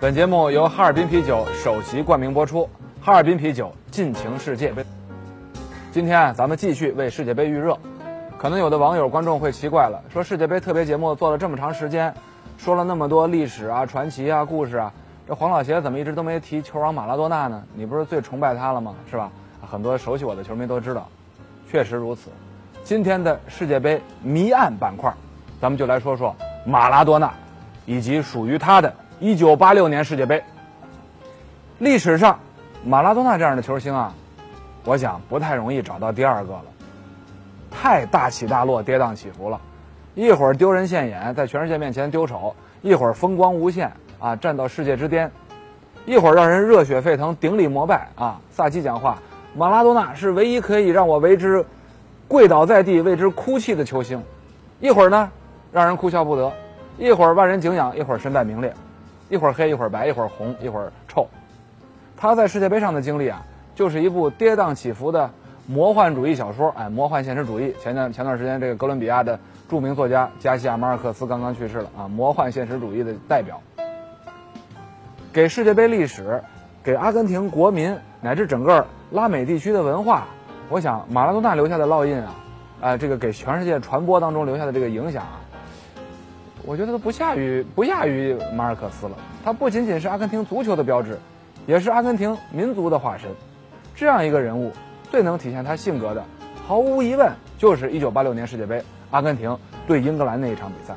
本节目由哈尔滨啤酒首席冠名播出，哈尔滨啤酒尽情世界杯。今天啊，咱们继续为世界杯预热。可能有的网友观众会奇怪了，说世界杯特别节目做了这么长时间，说了那么多历史啊、传奇啊、故事啊，这黄老邪怎么一直都没提球王马拉多纳呢？你不是最崇拜他了吗？是吧？很多熟悉我的球迷都知道，确实如此。今天的世界杯谜案板块，咱们就来说说马拉多纳，以及属于他的。一九八六年世界杯，历史上，马拉多纳这样的球星啊，我想不太容易找到第二个了。太大起大落、跌宕起伏了，一会儿丢人现眼，在全世界面前丢丑；一会儿风光无限啊，站到世界之巅；一会儿让人热血沸腾、顶礼膜拜啊。萨基讲话，马拉多纳是唯一可以让我为之跪倒在地、为之哭泣的球星。一会儿呢，让人哭笑不得；一会儿万人敬仰；一会儿身败名裂。一会儿黑一会儿白，一会儿红一会儿臭，他在世界杯上的经历啊，就是一部跌宕起伏的魔幻主义小说。哎，魔幻现实主义。前段前段时间，这个哥伦比亚的著名作家加西亚马尔克斯刚刚去世了啊，魔幻现实主义的代表。给世界杯历史，给阿根廷国民乃至整个拉美地区的文化，我想马拉多纳留下的烙印啊，啊，这个给全世界传播当中留下的这个影响啊。我觉得都不下于不亚于马尔克斯了。他不仅仅是阿根廷足球的标志，也是阿根廷民族的化身。这样一个人物，最能体现他性格的，毫无疑问就是1986年世界杯阿根廷对英格兰那一场比赛。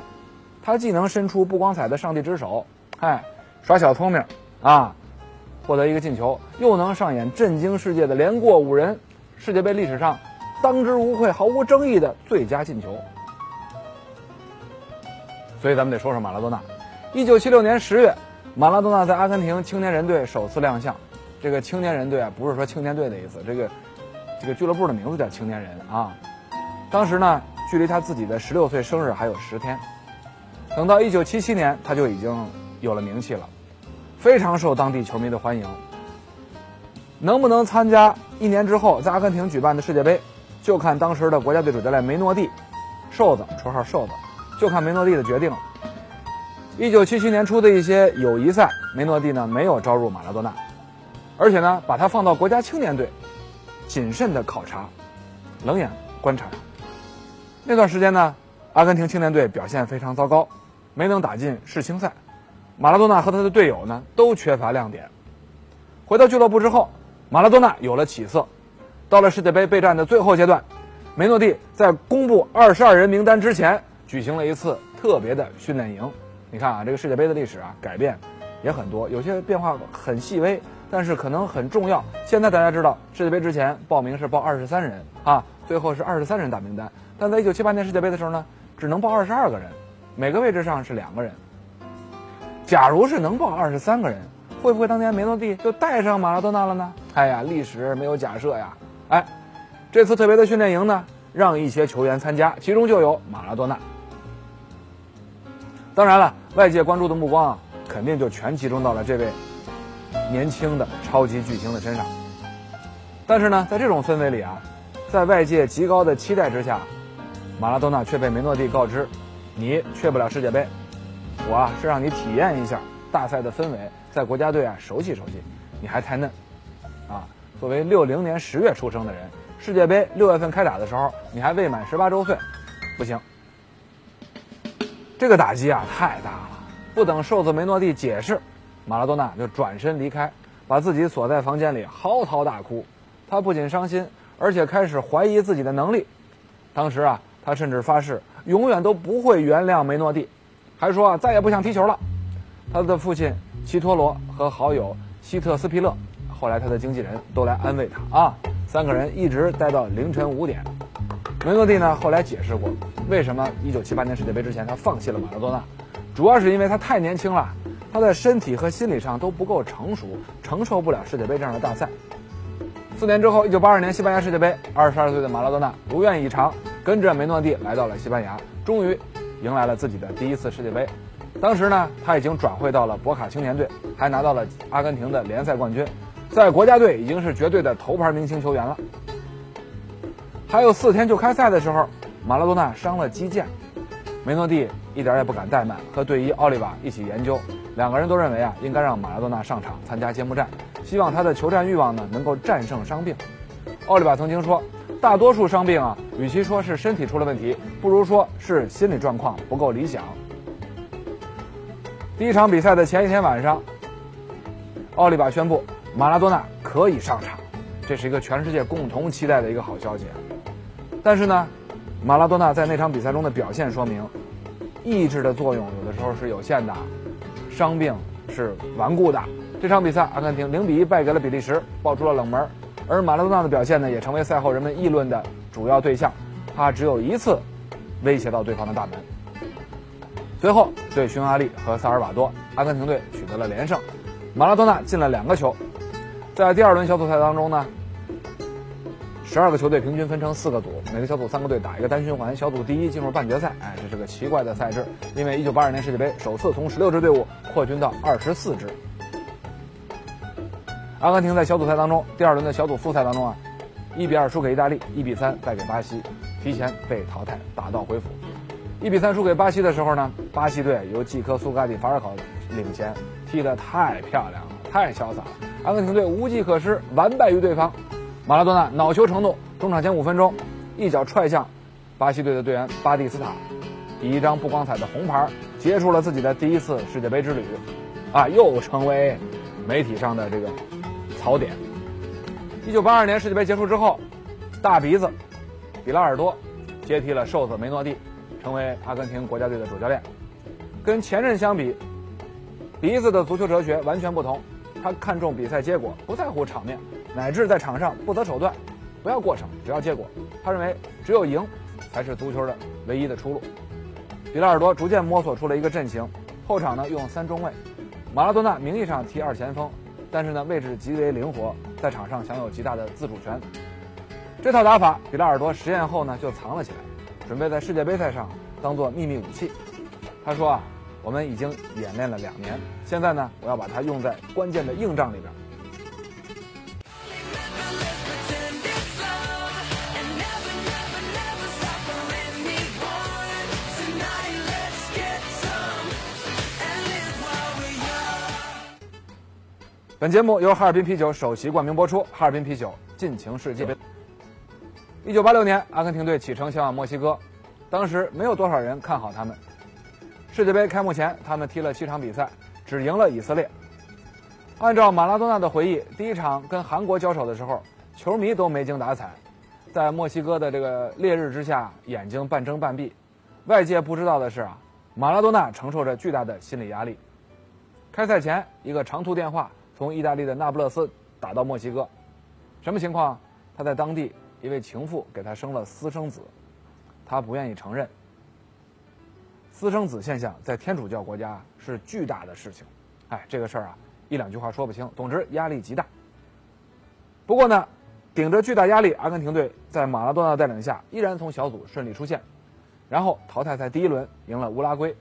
他既能伸出不光彩的上帝之手，哎，耍小聪明啊，获得一个进球，又能上演震惊世界的连过五人，世界杯历史上当之无愧、毫无争议的最佳进球。所以咱们得说说马拉多纳。一九七六年十月，马拉多纳在阿根廷青年人队首次亮相。这个青年人队啊，不是说青年队的意思，这个这个俱乐部的名字叫青年人啊。当时呢，距离他自己的十六岁生日还有十天。等到一九七七年，他就已经有了名气了，非常受当地球迷的欢迎。能不能参加一年之后在阿根廷举办的世界杯，就看当时的国家队主教练梅诺蒂，瘦子，绰号瘦子。就看梅诺蒂的决定了。一九七七年初的一些友谊赛，梅诺蒂呢没有招入马拉多纳，而且呢把他放到国家青年队，谨慎的考察，冷眼观察。那段时间呢，阿根廷青年队表现非常糟糕，没能打进世青赛。马拉多纳和他的队友呢都缺乏亮点。回到俱乐部之后，马拉多纳有了起色。到了世界杯备战的最后阶段，梅诺蒂在公布二十二人名单之前。举行了一次特别的训练营，你看啊，这个世界杯的历史啊，改变也很多，有些变化很细微，但是可能很重要。现在大家知道，世界杯之前报名是报二十三人啊，最后是二十三人大名单。但在一九七八年世界杯的时候呢，只能报二十二个人，每个位置上是两个人。假如是能报二十三个人，会不会当年梅诺蒂就带上马拉多纳了呢？哎呀，历史没有假设呀。哎，这次特别的训练营呢，让一些球员参加，其中就有马拉多纳。当然了，外界关注的目光啊，肯定就全集中到了这位年轻的超级巨星的身上。但是呢，在这种氛围里啊，在外界极高的期待之下，马拉多纳却被梅诺蒂告知：“你去不了世界杯，我啊是让你体验一下大赛的氛围，在国家队啊熟悉熟悉，你还太嫩。”啊，作为六零年十月出生的人，世界杯六月份开打的时候，你还未满十八周岁，不行。这个打击啊太大了！不等瘦子梅诺蒂解释，马拉多纳就转身离开，把自己锁在房间里嚎啕大哭。他不仅伤心，而且开始怀疑自己的能力。当时啊，他甚至发誓永远都不会原谅梅诺蒂，还说啊再也不想踢球了。他的父亲齐托罗和好友希特斯皮勒，后来他的经纪人都来安慰他啊。三个人一直待到凌晨五点。梅诺蒂呢后来解释过，为什么1978年世界杯之前他放弃了马拉多纳，主要是因为他太年轻了，他的身体和心理上都不够成熟，承受不了世界杯这样的大赛。四年之后，1982年西班牙世界杯，22岁的马拉多纳如愿以偿，跟着梅诺蒂来到了西班牙，终于迎来了自己的第一次世界杯。当时呢，他已经转会到了博卡青年队，还拿到了阿根廷的联赛冠军，在国家队已经是绝对的头牌明星球员了。还有四天就开赛的时候，马拉多纳伤了肌腱，梅诺蒂一点也不敢怠慢，和队医奥利瓦一起研究，两个人都认为啊，应该让马拉多纳上场参加揭幕战，希望他的求战欲望呢能够战胜伤病。奥利瓦曾经说，大多数伤病啊，与其说是身体出了问题，不如说是心理状况不够理想。第一场比赛的前一天晚上，奥利瓦宣布马拉多纳可以上场，这是一个全世界共同期待的一个好消息。但是呢，马拉多纳在那场比赛中的表现说明，意志的作用有的时候是有限的，伤病是顽固的。这场比赛，阿根廷零比一败给了比利时，爆出了冷门。而马拉多纳的表现呢，也成为赛后人们议论的主要对象。他只有一次威胁到对方的大门。随后对匈牙利和萨尔瓦多，阿根廷队取得了连胜，马拉多纳进了两个球。在第二轮小组赛当中呢，十二个球队平均分成四个组，每个小组三个队打一个单循环，小组第一进入半决赛。哎，这是个奇怪的赛制，因为1982年世界杯首次从十六支队伍扩军到二十四支。阿根廷在小组赛当中，第二轮的小组复赛当中啊，一比二输给意大利，一比三败给巴西，提前被淘汰，打道回府。一比三输给巴西的时候呢，巴西队由季科苏嘎蒂法尔考领衔，踢得太漂亮了，太潇洒了。阿根廷队无计可施，完败于对方。马拉多纳恼羞成怒，中场前五分钟，一脚踹向巴西队的队员巴蒂斯塔，以一张不光彩的红牌结束了自己的第一次世界杯之旅，啊，又成为媒体上的这个槽点。一九八二年世界杯结束之后，大鼻子比拉尔多接替了瘦子梅诺蒂。成为阿根廷国家队的主教练，跟前任相比，鼻子的足球哲学完全不同。他看重比赛结果，不在乎场面，乃至在场上不择手段，不要过程，只要结果。他认为只有赢才是足球的唯一的出路。比拉尔多逐渐摸索出了一个阵型，后场呢用三中卫，马拉多纳名义上踢二前锋，但是呢位置极为灵活，在场上享有极大的自主权。这套打法，比拉尔多实验后呢就藏了起来。准备在世界杯赛上当做秘密武器。他说啊，我们已经演练了两年，现在呢，我要把它用在关键的硬仗里边。本节目由哈尔滨啤酒首席冠名播出，哈尔滨啤酒尽情世界杯。一九八六年，阿根廷队启程前往墨西哥，当时没有多少人看好他们。世界杯开幕前，他们踢了七场比赛，只赢了以色列。按照马拉多纳的回忆，第一场跟韩国交手的时候，球迷都没精打采，在墨西哥的这个烈日之下，眼睛半睁半闭。外界不知道的是啊，马拉多纳承受着巨大的心理压力。开赛前，一个长途电话从意大利的那不勒斯打到墨西哥，什么情况？他在当地。一位情妇给他生了私生子，他不愿意承认。私生子现象在天主教国家是巨大的事情，哎，这个事儿啊，一两句话说不清。总之压力极大。不过呢，顶着巨大压力，阿根廷队在马拉多纳带领下依然从小组顺利出线，然后淘汰赛第一轮赢了乌拉圭。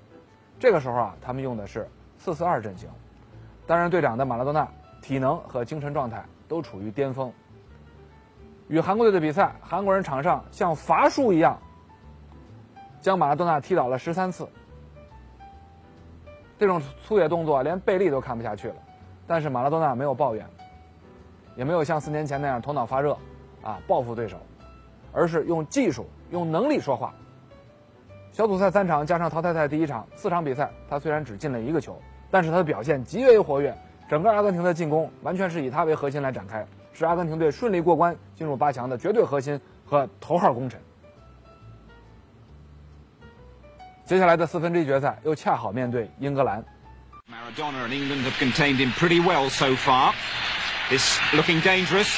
这个时候啊，他们用的是四四二阵型，担任队长的马拉多纳体能和精神状态都处于巅峰。与韩国队的比赛，韩国人场上像伐树一样，将马拉多纳踢倒了十三次。这种粗野动作连贝利都看不下去了，但是马拉多纳没有抱怨，也没有像四年前那样头脑发热，啊报复对手，而是用技术、用能力说话。小组赛三场加上淘汰赛第一场，四场比赛他虽然只进了一个球，但是他的表现极为活跃，整个阿根廷的进攻完全是以他为核心来展开。是阿根廷队顺利过关进入八强的绝对核心和头号功臣。接下来的四分之一决赛又恰好面对英格兰。Maradona and England have contained him pretty well so far. This looking dangerous.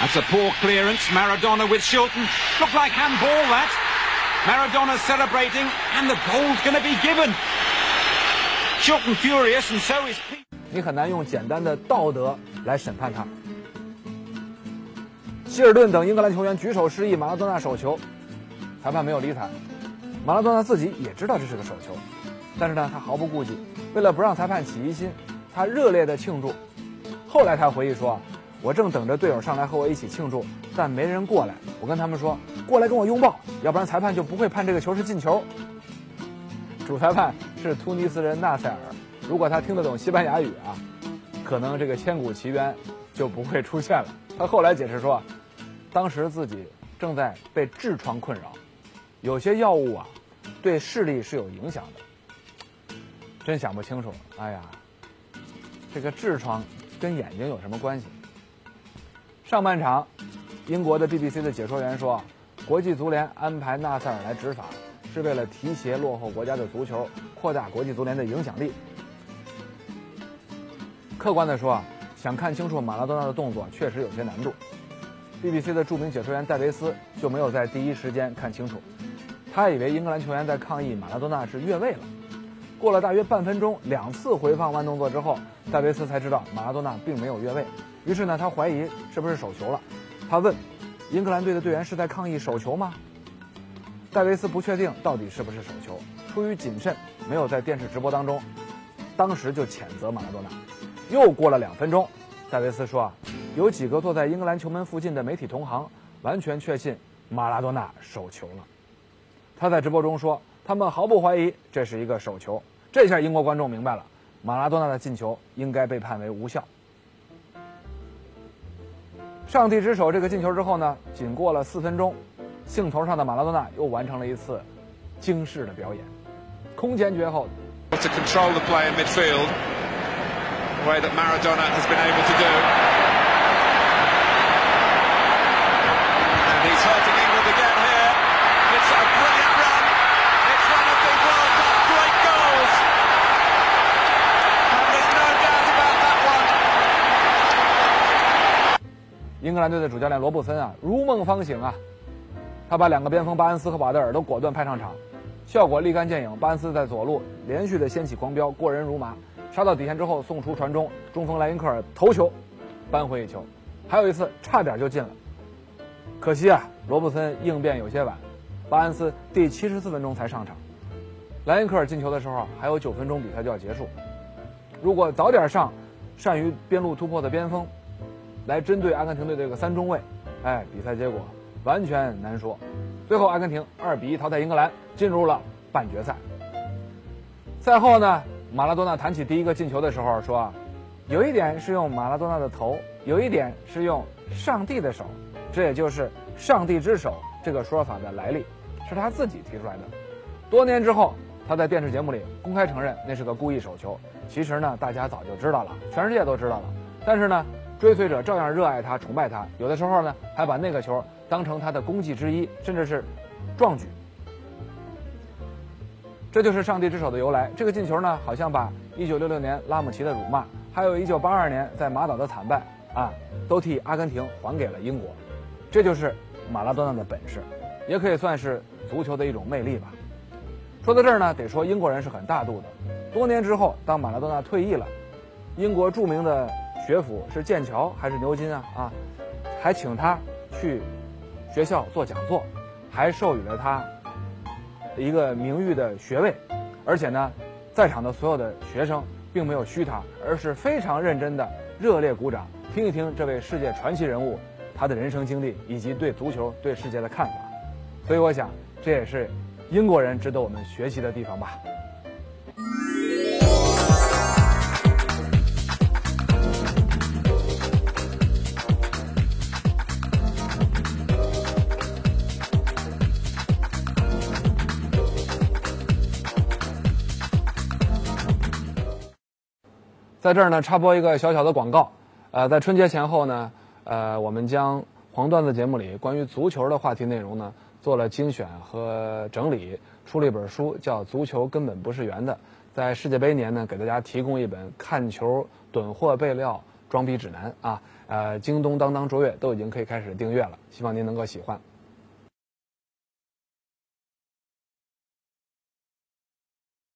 That's a poor clearance. Maradona with Shilton. Looked like handball that. Maradona celebrating, and the goal's going to be given. Shilton furious, and so is Pete. 你很难用简单的道德来审判他。希尔顿等英格兰球员举手示意马拉多纳手球，裁判没有理睬。马拉多纳自己也知道这是个手球，但是呢，他毫不顾忌，为了不让裁判起疑心，他热烈的庆祝。后来他回忆说：“我正等着队友上来和我一起庆祝，但没人过来。我跟他们说，过来跟我拥抱，要不然裁判就不会判这个球是进球。”主裁判是突尼斯人纳塞尔，如果他听得懂西班牙语啊，可能这个千古奇冤就不会出现了。他后来解释说，当时自己正在被痔疮困扰，有些药物啊对视力是有影响的。真想不清楚，哎呀，这个痔疮跟眼睛有什么关系？上半场，英国的 BBC 的解说员说，国际足联安排纳塞尔来执法。是为了提携落后国家的足球，扩大国际足联的影响力。客观的说啊，想看清楚马拉多纳的动作确实有些难度。BBC 的著名解说员戴维斯就没有在第一时间看清楚，他以为英格兰球员在抗议马拉多纳是越位了。过了大约半分钟，两次回放慢动作之后，戴维斯才知道马拉多纳并没有越位。于是呢，他怀疑是不是手球了。他问：“英格兰队的队员是在抗议手球吗？”戴维斯不确定到底是不是手球，出于谨慎，没有在电视直播当中，当时就谴责马拉多纳。又过了两分钟，戴维斯说：“啊，有几个坐在英格兰球门附近的媒体同行完全确信马拉多纳手球了。”他在直播中说：“他们毫不怀疑这是一个手球。”这下英国观众明白了，马拉多纳的进球应该被判为无效。上帝之手这个进球之后呢，仅过了四分钟。兴头上的马拉多纳又完成了一次惊世的表演，空前绝后。To control the play in midfield, the way that Maradona has been able to do. 兰队的主教练罗布森啊，如梦方醒啊。他把两个边锋巴恩斯和瓦德尔都果断派上场，效果立竿见影。巴恩斯在左路连续的掀起狂飙，过人如麻，杀到底线之后送出传中，中锋莱因克尔头球，扳回一球。还有一次差点就进了，可惜啊，罗布森应变有些晚，巴恩斯第七十四分钟才上场，莱因克尔进球的时候还有九分钟比赛就要结束。如果早点上，善于边路突破的边锋，来针对阿根廷队这个三中卫，哎，比赛结果。完全难说，最后阿根廷二比一淘汰英格兰，进入了半决赛。赛后呢，马拉多纳谈起第一个进球的时候说：“啊有一点是用马拉多纳的头，有一点是用上帝的手，这也就是‘上帝之手’这个说法的来历，是他自己提出来的。多年之后，他在电视节目里公开承认那是个故意手球。其实呢，大家早就知道了，全世界都知道了。但是呢，追随者照样热爱他、崇拜他，有的时候呢，还把那个球。”当成他的功绩之一，甚至是壮举。这就是上帝之手的由来。这个进球呢，好像把1966年拉姆齐的辱骂，还有一982年在马岛的惨败啊，都替阿根廷还给了英国。这就是马拉多纳的本事，也可以算是足球的一种魅力吧。说到这儿呢，得说英国人是很大度的。多年之后，当马拉多纳退役了，英国著名的学府是剑桥还是牛津啊？啊，还请他去。学校做讲座，还授予了他一个名誉的学位，而且呢，在场的所有的学生并没有嘘他，而是非常认真的热烈鼓掌，听一听这位世界传奇人物他的人生经历以及对足球、对世界的看法。所以我想，这也是英国人值得我们学习的地方吧。在这儿呢，插播一个小小的广告，呃，在春节前后呢，呃，我们将黄段子节目里关于足球的话题内容呢做了精选和整理，出了一本书，叫《足球根本不是圆的》。在世界杯年呢，给大家提供一本看球囤货备料、装逼指南啊，呃，京东、当当、卓越都已经可以开始订阅了，希望您能够喜欢。